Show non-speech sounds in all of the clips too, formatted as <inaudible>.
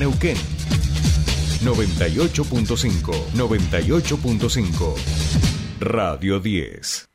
Neuquén. 98.5, 98.5. Radio 10.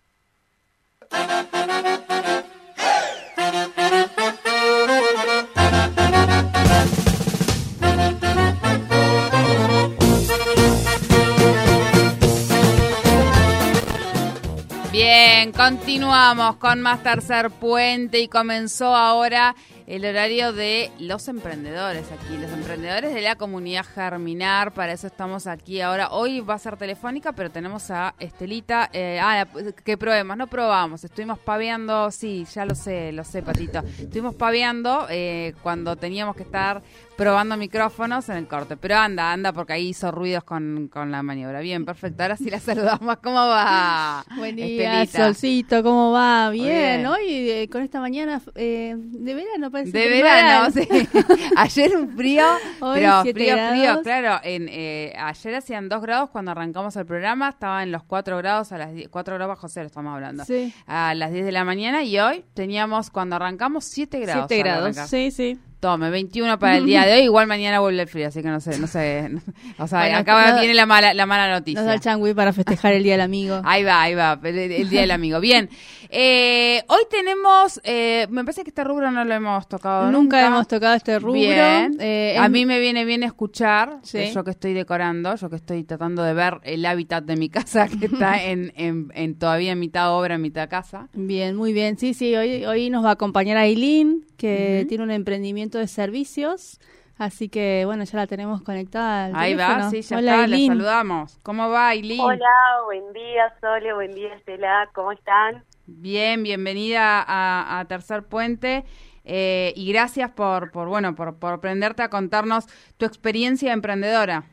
Bien, continuamos con más tercer puente y comenzó ahora el horario de los emprendedores aquí, los emprendedores de la comunidad Germinar, para eso estamos aquí ahora. Hoy va a ser telefónica, pero tenemos a Estelita. Eh, ah, que probemos, no probamos, estuvimos paveando, sí, ya lo sé, lo sé, Patito. Estuvimos paveando eh, cuando teníamos que estar probando micrófonos en el corte. Pero anda, anda, porque ahí hizo ruidos con, con la maniobra. Bien, perfecto. Ahora sí la <laughs> saludamos. ¿Cómo va? Buen día, Solcito. ¿Cómo va? Bien. Hoy, eh, con esta mañana de verano parece. De verano, sí. <laughs> ayer un frío, <laughs> pero frío, frío. Claro, en, eh, ayer hacían 2 grados cuando arrancamos el programa. Estaba en los 4 grados, a las 4 grados bajo cero estamos hablando. Sí. A las 10 de la mañana y hoy teníamos, cuando arrancamos, 7 grados. 7 grados, sí, sí. Tome, 21 para el día de hoy. Igual mañana vuelve el frío, así que no sé, no sé. <laughs> o sea, acá viene la mala, la mala noticia. Nos da el changui para festejar el Día del Amigo. ahí va, ahí va, el, Día del Amigo. Bien. Eh, hoy tenemos, eh, me parece que este rubro no lo hemos tocado nunca. Nunca hemos tocado este rubro. Bien. Eh, a mí me viene bien escuchar, yo que estoy decorando, yo que estoy tratando de ver el hábitat de mi <laughs> casa, que está <laughs> en, en, todavía en mitad obra, en mitad casa. Bien, muy bien. Sí, sí, hoy, hoy nos va a acompañar Aileen, que tiene un emprendimiento de servicios. Así que bueno, ya la tenemos conectada. Ahí va, sí, ya Hola, está, le saludamos. ¿Cómo va, Aileen? Hola, buen día, Sole, buen día, Estela, ¿cómo están? Bien, bienvenida a, Tercer Puente. Eh, y gracias por, por bueno por, por aprenderte a contarnos tu experiencia emprendedora.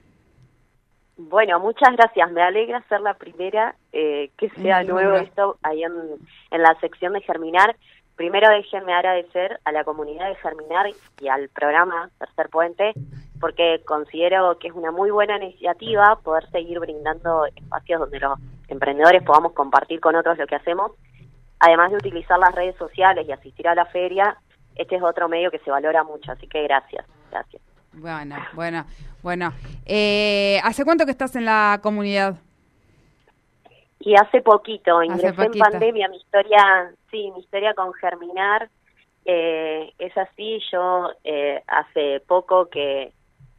Bueno, muchas gracias. Me alegra ser la primera eh, que sea nuevo esto ahí en, en la sección de Germinar. Primero déjenme agradecer a la comunidad de Germinar y al programa Tercer Puente, porque considero que es una muy buena iniciativa poder seguir brindando espacios donde los emprendedores podamos compartir con otros lo que hacemos. Además de utilizar las redes sociales y asistir a la feria, este es otro medio que se valora mucho, así que gracias, gracias. Bueno, bueno, bueno. Eh, ¿Hace cuánto que estás en la comunidad? Y hace poquito, ingresé en pandemia, mi historia, sí, mi historia con Germinar eh, es así, yo eh, hace poco que,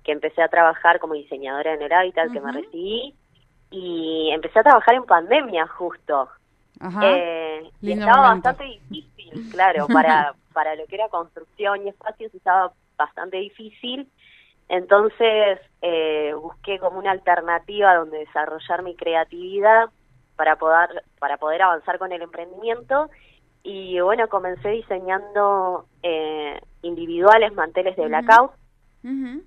que empecé a trabajar como diseñadora en el hábitat, que me recibí, y empecé a trabajar en pandemia justo. Eh, y estaba bastante difícil, claro, para, <laughs> para lo que era construcción y espacios estaba bastante difícil. Entonces eh, busqué como una alternativa donde desarrollar mi creatividad para poder, para poder avanzar con el emprendimiento. Y bueno, comencé diseñando eh, individuales, manteles de blackout.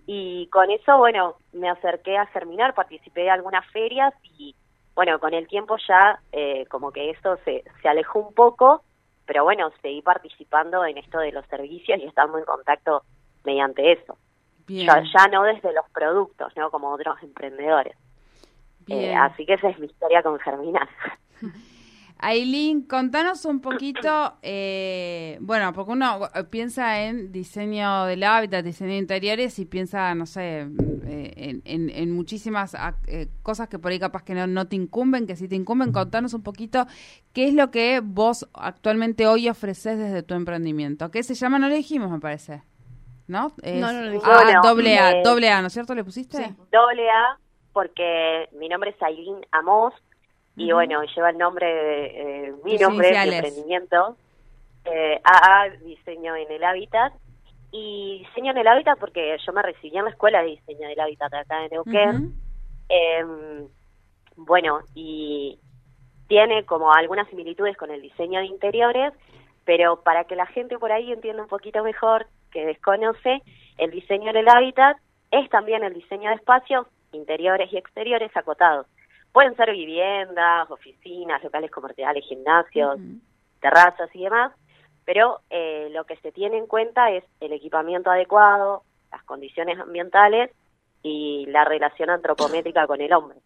Y con eso, bueno, me acerqué a Germinar, participé de algunas ferias y bueno, con el tiempo ya eh, como que eso se, se alejó un poco, pero bueno, seguí participando en esto de los servicios y estando en contacto mediante eso. Ya, ya no desde los productos, ¿no? Como otros emprendedores. Eh, así que esa es mi historia con Germinal. <laughs> Aileen, contanos un poquito, eh, bueno, porque uno piensa en diseño del hábitat, diseño de interiores y piensa, no sé, eh, en, muchísimas cosas que por ahí capaz que no, te incumben, que sí te incumben. Contanos un poquito qué es lo que vos actualmente hoy ofreces desde tu emprendimiento. ¿Qué se llama? No le dijimos, me parece. ¿No? no, no lo dijimos. Ah, doble A, doble A, ¿no es cierto? ¿Le pusiste? Sí, doble A porque mi nombre es Aileen Amos y bueno, lleva el nombre de eh, mi nombre de emprendimiento, eh, AA Diseño en el Hábitat. Y diseño en el hábitat porque yo me recibí en la escuela de diseño del hábitat acá en Neuquén. Em, bueno, y tiene como algunas similitudes con el diseño de interiores, pero para que la gente por ahí entienda un poquito mejor, que desconoce, el diseño del hábitat es también el diseño de espacios interiores y exteriores acotados. Pueden ser viviendas, oficinas, locales comerciales, gimnasios, terrazas y demás, pero eh, lo que se tiene en cuenta es el equipamiento adecuado, las condiciones ambientales y la relación antropométrica con el hombre.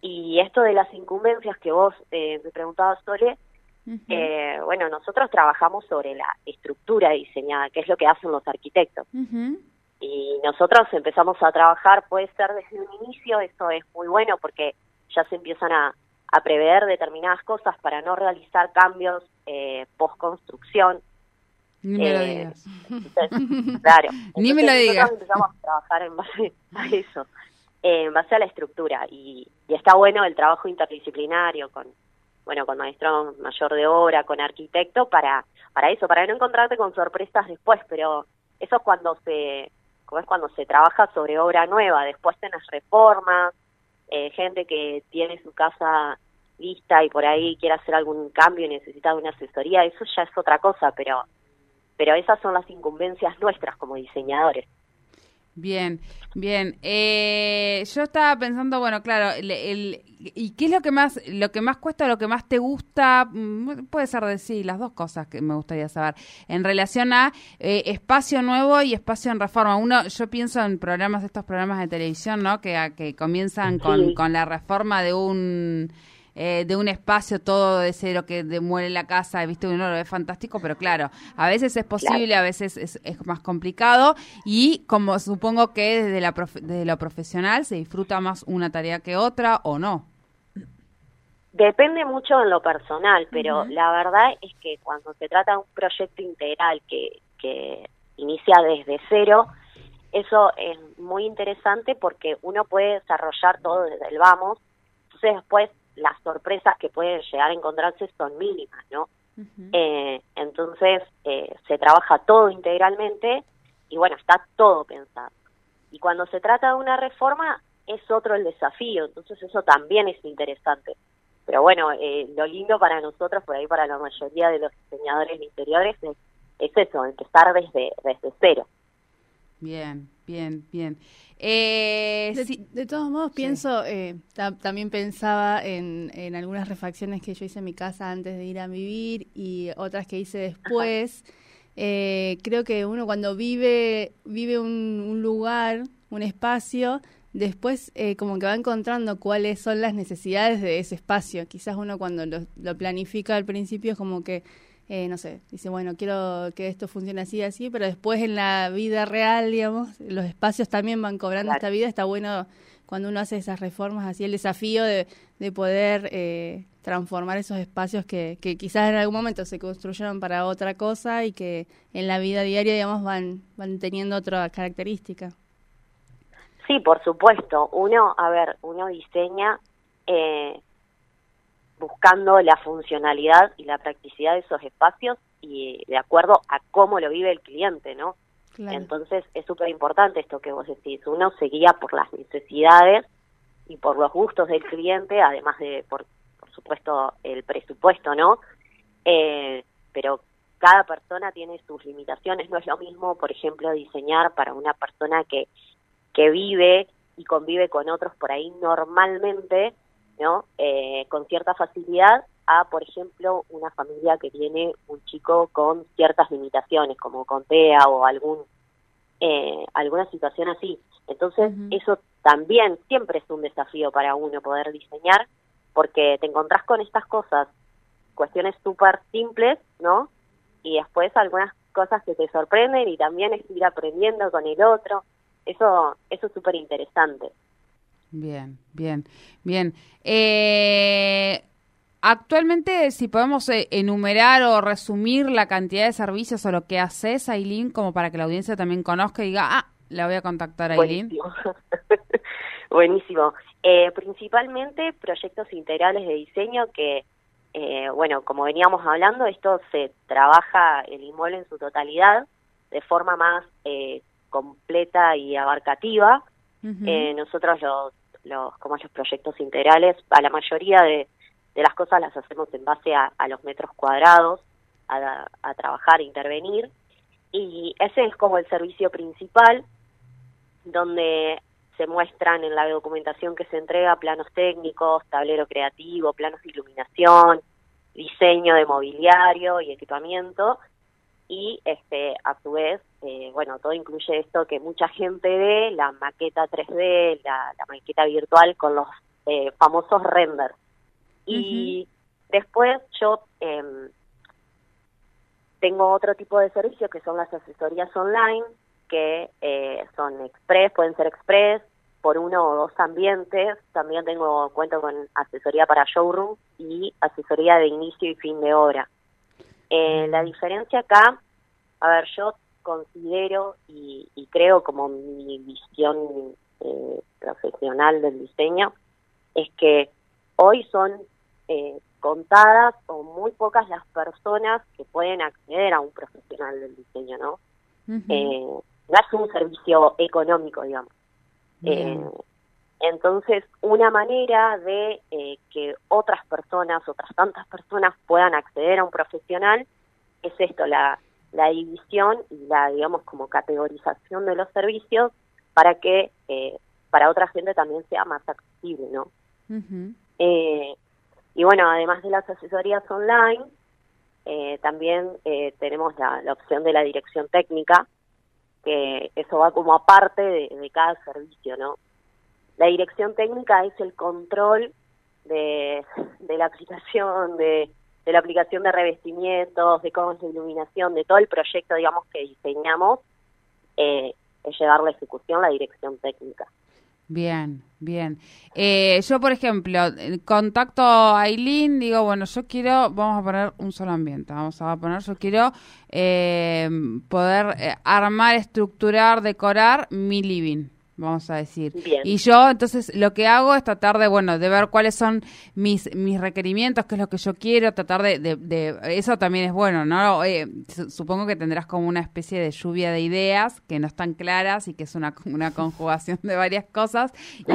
Y esto de las incumbencias que vos eh, me preguntabas, Sole, eh, bueno, nosotros trabajamos sobre la estructura diseñada, que es lo que hacen los arquitectos. y nosotros empezamos a trabajar, puede ser desde un inicio, eso es muy bueno porque ya se empiezan a, a prever determinadas cosas para no realizar cambios eh, post-construcción. Ni me lo eh, digas. claro. <laughs> Ni me lo digas. empezamos a trabajar en base a eso, eh, en base a la estructura. Y, y está bueno el trabajo interdisciplinario con, bueno, con maestro mayor de obra, con arquitecto, para, para eso, para no encontrarte con sorpresas después, pero eso es cuando se como es cuando se trabaja sobre obra nueva, después tenés reformas, eh, gente que tiene su casa lista y por ahí quiere hacer algún cambio y necesita una asesoría, eso ya es otra cosa, pero, pero esas son las incumbencias nuestras como diseñadores. Bien, bien. Eh, yo estaba pensando, bueno, claro, el, ¿y qué es lo que más, lo que más cuesta, lo que más te gusta? Mm, puede ser decir las dos cosas que me gustaría saber en relación a eh, espacio nuevo y espacio en reforma. Uno, yo pienso en programas, estos programas de televisión, ¿no? Que, que comienzan con, con la reforma de un eh, de un espacio todo de cero que demuele la casa, he visto uno lo ve fantástico, pero claro, a veces es posible, a veces es, más complicado y como supongo que desde, la desde lo profesional se disfruta más una tarea que otra o no. Depende mucho en lo personal, pero la verdad es que cuando se trata de un proyecto integral que, que inicia desde cero, eso es muy interesante porque uno puede desarrollar todo desde el vamos, entonces después las sorpresas que pueden llegar a encontrarse son mínimas, ¿no? eh, entonces eh, se trabaja todo integralmente y bueno, está todo pensado. Y cuando se trata de una reforma es otro el desafío, entonces eso también es interesante. Pero bueno, eh, lo lindo para nosotros, por ahí para la mayoría de los diseñadores interiores, es, es eso, empezar desde, desde cero. Bien, bien, bien. Eh, de, todos modos, pienso, eh, también pensaba en, en, algunas refacciones que yo hice en mi casa antes de ir a vivir y otras que hice después. Eh, creo que uno cuando vive, vive un, lugar, un espacio, después eh, como que va encontrando cuáles son las necesidades de ese espacio. Quizás uno cuando lo planifica al principio es como que eh, no sé, dice, bueno, quiero que esto funcione así, así, pero después en la vida real, digamos, los espacios también van cobrando esta vida, está bueno cuando uno hace esas reformas, así el desafío de, de poder eh, transformar esos espacios que, que quizás en algún momento se construyeron para otra cosa y que en la vida diaria, digamos, van, van teniendo otra característica. Sí, por supuesto. Uno, a ver, uno diseña eh, buscando la funcionalidad y la practicidad de esos espacios y de acuerdo a cómo lo vive el cliente, ¿no? Entonces es súper importante esto que vos decís, uno se guía por las necesidades y por los gustos del cliente, además de, por, por supuesto, el presupuesto, ¿no? Eh, pero cada persona tiene sus limitaciones, no es lo mismo, por ejemplo, diseñar para una persona que, que vive y convive con otros por ahí normalmente, ¿no? Eh, con cierta facilidad a, por ejemplo, una familia que tiene un chico con ciertas limitaciones, como con TEA o algún eh, alguna situación así. Entonces, eso también siempre es un desafío para uno poder diseñar, porque te encontrás con estas cosas, cuestiones súper simples, ¿no? Y después algunas cosas que te sorprenden y también es ir aprendiendo con el otro. Eso, eso es súper interesante. Bien, bien, bien. Eh, actualmente, si podemos eh, enumerar o resumir la cantidad de servicios o lo que haces, Aileen, como para que la audiencia también conozca y diga, ah, la voy a contactar a Aileen. Buenísimo. <laughs> Buenísimo. Eh, principalmente proyectos integrales de diseño que, bueno, como veníamos hablando, esto se trabaja el inmueble en su totalidad de forma más completa y abarcativa. Nosotros los los, como los proyectos integrales, a la mayoría de, las cosas las hacemos en base a, los metros cuadrados, a, a trabajar, intervenir, y ese es como el servicio principal, donde se muestran en la documentación que se entrega planos técnicos, tablero creativo, planos de iluminación, diseño de mobiliario y equipamiento, y este a su vez eh, bueno todo incluye esto que mucha gente ve la maqueta 3D la, maqueta virtual con los eh, famosos renders y después yo em, tengo otro tipo de servicios que son las asesorías online que eh, son express, pueden ser express, por uno o dos ambientes. También tengo cuento con asesoría para showroom y asesoría de inicio y fin de obra. Eh, la diferencia acá, a ver, yo considero y, creo como mi visión eh, profesional del diseño, es que hoy son eh, contadas o muy pocas las personas que pueden acceder a un profesional del diseño, ¿no? eh, no es un servicio económico, digamos. Eh, entonces, una manera de eh, que otras personas, otras tantas personas puedan acceder a un profesional es esto, la, la división y la, digamos, como categorización de los servicios para que eh, para otra gente también sea más accesible, ¿no? eh, y bueno, además de las asesorías online, eh, también eh, tenemos la, la, opción de la dirección técnica, que eso va como aparte de, de, cada servicio, ¿no? La dirección técnica es el control de, de la aplicación, de, la aplicación de revestimientos, de cómo es la iluminación, de todo el proyecto, digamos, que diseñamos, eh, es llevar la ejecución la dirección técnica. Bien, bien. Eh, yo, por ejemplo, contacto a Aileen, digo, bueno, yo quiero, vamos a poner un solo ambiente, vamos a poner, yo quiero eh, poder eh, armar, estructurar, decorar mi living vamos a decir. Bien. Y yo entonces lo que hago es tratar de, bueno, de ver cuáles son mis, mis requerimientos, qué es lo que yo quiero, tratar de, de, de eso también es bueno, ¿no? Eh, supongo que tendrás como una especie de lluvia de ideas que no están claras y que es una, una conjugación de varias cosas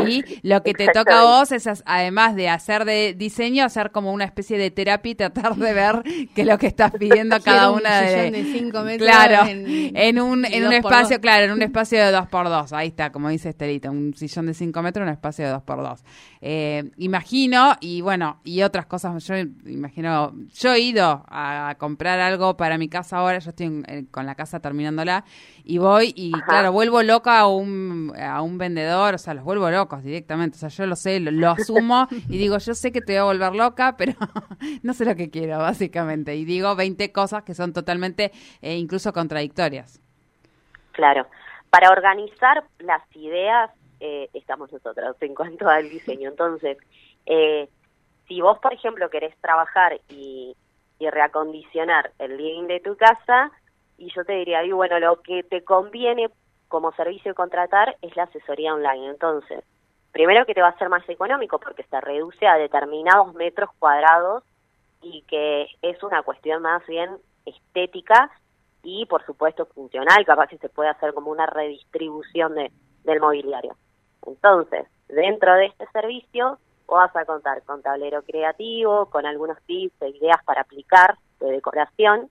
y lo que te toca a vos es, además de hacer de diseño, hacer como una especie de terapia y tratar de ver qué es lo que estás pidiendo cada una de... de cinco metros claro, en, en un, en un espacio, claro, en un espacio de dos por dos, ahí está, como dice Estelita, un sillón de 5 metros, un espacio de 2x2. Eh, imagino, y bueno, y otras cosas, yo imagino, yo he ido a, comprar algo para mi casa ahora, yo estoy en, en, con la casa terminándola, y voy y Ajá. claro, vuelvo loca a un, a un vendedor, o sea, los vuelvo locos directamente, o sea, yo lo sé, lo, lo asumo y digo, yo sé que te voy a volver loca, pero <laughs> no sé lo que quiero, básicamente, y digo 20 cosas que son totalmente eh, incluso contradictorias. Claro para organizar las ideas eh, estamos nosotros en cuanto al diseño. Entonces, eh, si vos, por ejemplo, querés trabajar y, y, reacondicionar el living de tu casa, y yo te diría, y bueno, lo que te conviene como servicio contratar es la asesoría online. Entonces, primero que te va a ser más económico porque se reduce a determinados metros cuadrados y que es una cuestión más bien estética y por supuesto funcional, capaz que se puede hacer como una redistribución de, del mobiliario. Entonces, dentro de este servicio vas a contar con tablero creativo, con algunos tips e ideas para aplicar de decoración,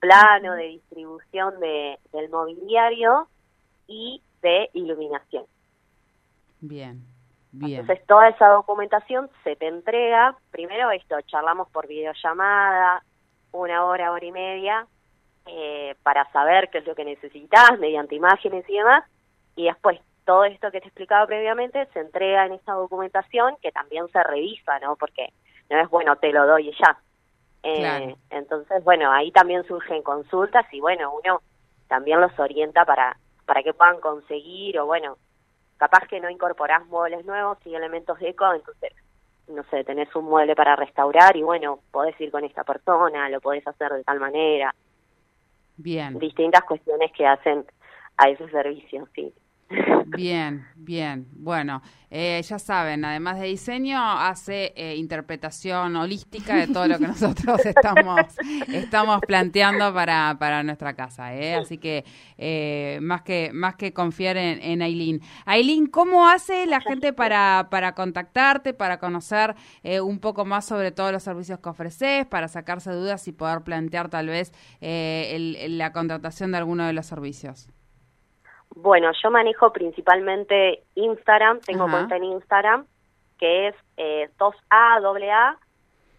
plano de distribución de, del mobiliario y de iluminación. Bien, bien. Entonces toda esa documentación se te entrega, primero esto, charlamos por videollamada, una hora, hora y media, eh, para saber qué es lo que necesitas mediante imágenes y demás, y después todo esto que te explicaba previamente se entrega en esa documentación que también se revisa, ¿no? Porque no es bueno, te lo doy y ya. Eh, Claro. Entonces, bueno, ahí también surgen consultas y bueno, uno también los orienta para, para que puedan conseguir o bueno, capaz que no incorporás muebles nuevos y elementos de eco, entonces, no sé, tenés un mueble para restaurar y bueno, podés ir con esta persona, lo podés hacer de tal manera. Bien. Distintas cuestiones que hacen a ese servicio, sí. Bien, bien. Bueno, eh, ya saben, además de diseño, hace eh, interpretación holística de todo lo que nosotros <laughs> estamos, estamos planteando para, para nuestra casa. ¿eh? Así que eh, más que más que confiar en, en Aileen. Aileen, ¿cómo hace la gente para, para contactarte, para conocer eh, un poco más sobre todos los servicios que ofreces, para sacarse dudas y poder plantear tal vez eh, el, la contratación de alguno de los servicios? Bueno, yo manejo principalmente Instagram, tengo Ajá. cuenta en Instagram, que es eh, 2A, doble A,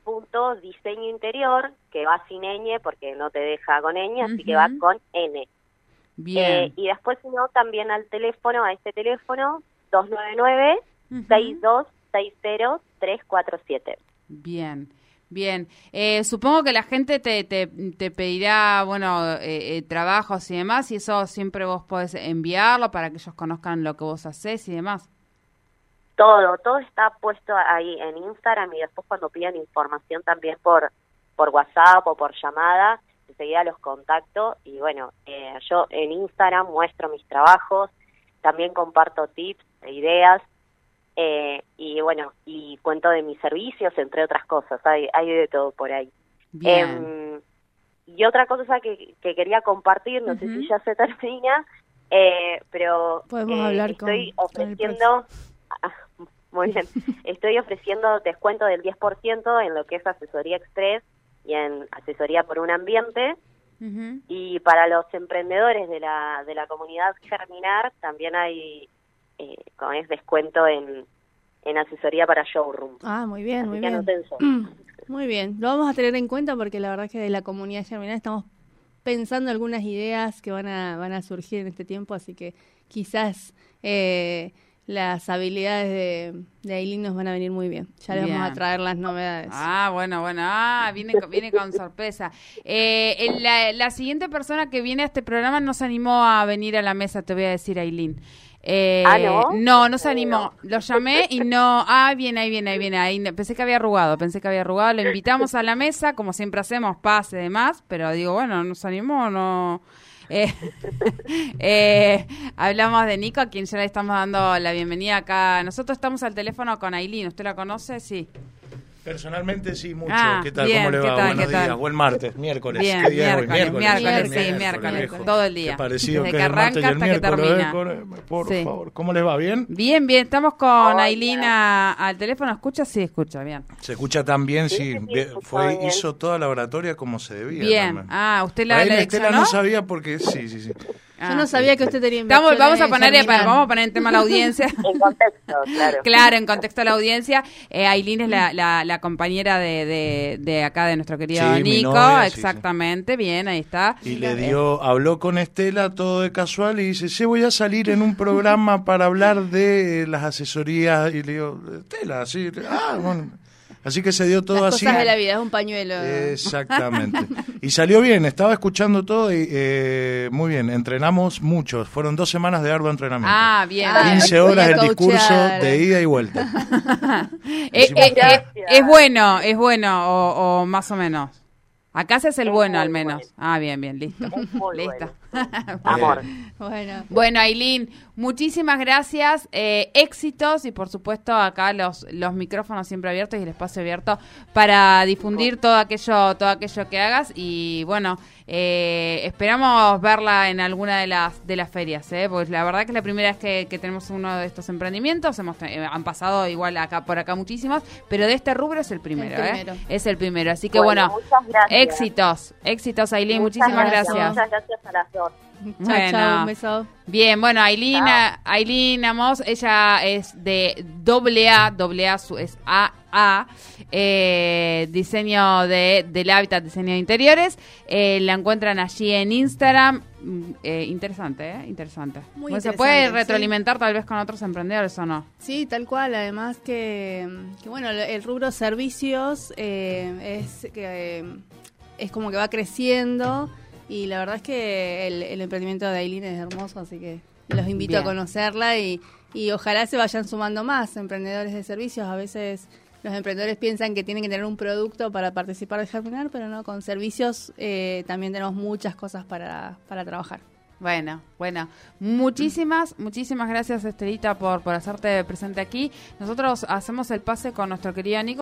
punto diseño interior, que va sin ñ porque no te deja con ñ, uh -huh. así que va con N. Bien. Eh, y después, si no, también al teléfono, a este teléfono, 299 uh -huh. 6260 347. Bien. Bien, eh, supongo que la gente te, te, te pedirá, bueno, eh, eh, trabajos y demás, y eso siempre vos podés enviarlo para que ellos conozcan lo que vos haces y demás. Todo, todo está puesto ahí en Instagram y después cuando pidan información también por, por WhatsApp o por llamada, enseguida los contacto y bueno, yo en Instagram muestro mis trabajos, también comparto tips e ideas eh, y bueno, y cuento de mis servicios, entre otras cosas, hay, hay de todo por ahí. Em, y otra cosa que, que quería compartir, no sé si ya se termina, eh, pero Podemos eh, hablar estoy ofreciendo, <laughs> muy bien, <laughs> estoy ofreciendo descuento del 10% en lo que es asesoría express y en asesoría por un ambiente. Y para los emprendedores de la, de la comunidad Germinar también hay eh, con es descuento en, en asesoría para showroom. Ah, muy bien, muy bien. <clears throat> Muy bien, lo vamos a tener en cuenta porque la verdad es que de la comunidad germinal estamos pensando algunas ideas que van a, van a surgir en este tiempo, así que quizás eh, las habilidades de, de Aileen nos van a venir muy bien. Ya les vamos a traer las novedades. Ah, bueno, bueno. Ah, viene, viene con sorpresa. Eh, la, la, siguiente persona que viene a este programa nos animó a venir a la mesa, te voy a decir, Aileen. Eh, ¿Ah, no? No, no se animó. Lo llamé y no. Ah, viene, ahí viene, ahí viene. Ahí, pensé que había arrugado, pensé que había arrugado. Lo invitamos a la mesa, como siempre hacemos, pase y demás. Pero digo, bueno, ¿nos animó no? Eh, <laughs> eh, hablamos de Nico, a quien ya le estamos dando la bienvenida acá. Nosotros estamos al teléfono con Aileen. ¿Usted la conoce? Sí. Personalmente sí, mucho. Ah, ¿Qué tal? ¿Cómo le va? Buenos días. Buen martes, miércoles. Bien, ¿Qué día miércoles, miércoles, miércoles, sí, miércoles, todo el día. parecido Desde que, que arranca hasta que termina. por favor, ¿cómo les va? ¿Bien? Bien, bien. Estamos con Ailina al teléfono. ¿Escucha? Sí, escucha, bien. ¿Se escucha tan bien? Sí. Fue, hizo toda la oratoria como se debía. Bien. Ah, ¿usted la, la Estela no sabía porque... Sí, sí, sí. Yo no sabía que usted tenía Estamos, vamos a poner vamos a poner en tema la audiencia. <laughs> en contexto, claro. Claro, en contexto a la audiencia. Eh, Aileen es la, la, la compañera de, de, de, acá de nuestro querido Nico, exactamente, bien, ahí está. Y le dio, habló con Estela todo de casual y dice, sí, voy a salir en un programa para hablar de las asesorías. Y le digo, Estela, sí, ah, bueno. Así que se dio todo Las así. Cosas de la vida, es un pañuelo. Exactamente. <laughs> y salió bien, estaba escuchando todo y eh, muy bien, entrenamos mucho. Fueron dos semanas de arduo entrenamiento. Ah, bien. 15 ah, horas el discurso de ida y vuelta. <laughs> Eh, eh, es bueno, es bueno, o, o más o menos. Acá se es el bueno, al menos. Ah, bien, bien, listo. Listo. <laughs> Amor. Bueno. Bueno, Aileen, muchísimas gracias. Eh, éxitos y, por supuesto, acá los, los micrófonos siempre abiertos y el espacio abierto para difundir todo aquello, todo aquello que hagas. Y bueno, eh, esperamos verla en alguna de las de las ferias, ¿eh? porque la verdad que es la primera vez que, tenemos uno de estos emprendimientos. Hemos eh, han pasado igual acá por acá muchísimos, pero de este rubro es el primero, ¿eh? Es el primero. Así que bueno, éxitos, éxitos, Aileen. Muchísimas gracias. Muchas gracias a las dos. Bueno, un beso. Bien, bueno, Aileen, Aileen Amos, ella es de doble A, doble A es AA, eh, diseño de, del hábitat, diseño de interiores. Eh, la encuentran allí en Instagram. Mm, eh, interesante, ¿eh? Interesante. Muy ¿Se puede retroalimentar tal vez con otros emprendedores o no? Sí, tal cual. Además que, que bueno, el rubro servicios es que es como que va creciendo. Y la verdad es que el, emprendimiento de Aileen es hermoso, así que los invito a conocerla y, y ojalá se vayan sumando más emprendedores de servicios. A veces los emprendedores piensan que tienen que tener un producto para participar de Germinar, pero no, con servicios eh, también tenemos muchas cosas para, para trabajar. Bueno, bueno, muchísimas, muchísimas gracias Estelita por, por hacerte presente aquí. Nosotros hacemos el pase con nuestro querido Nico.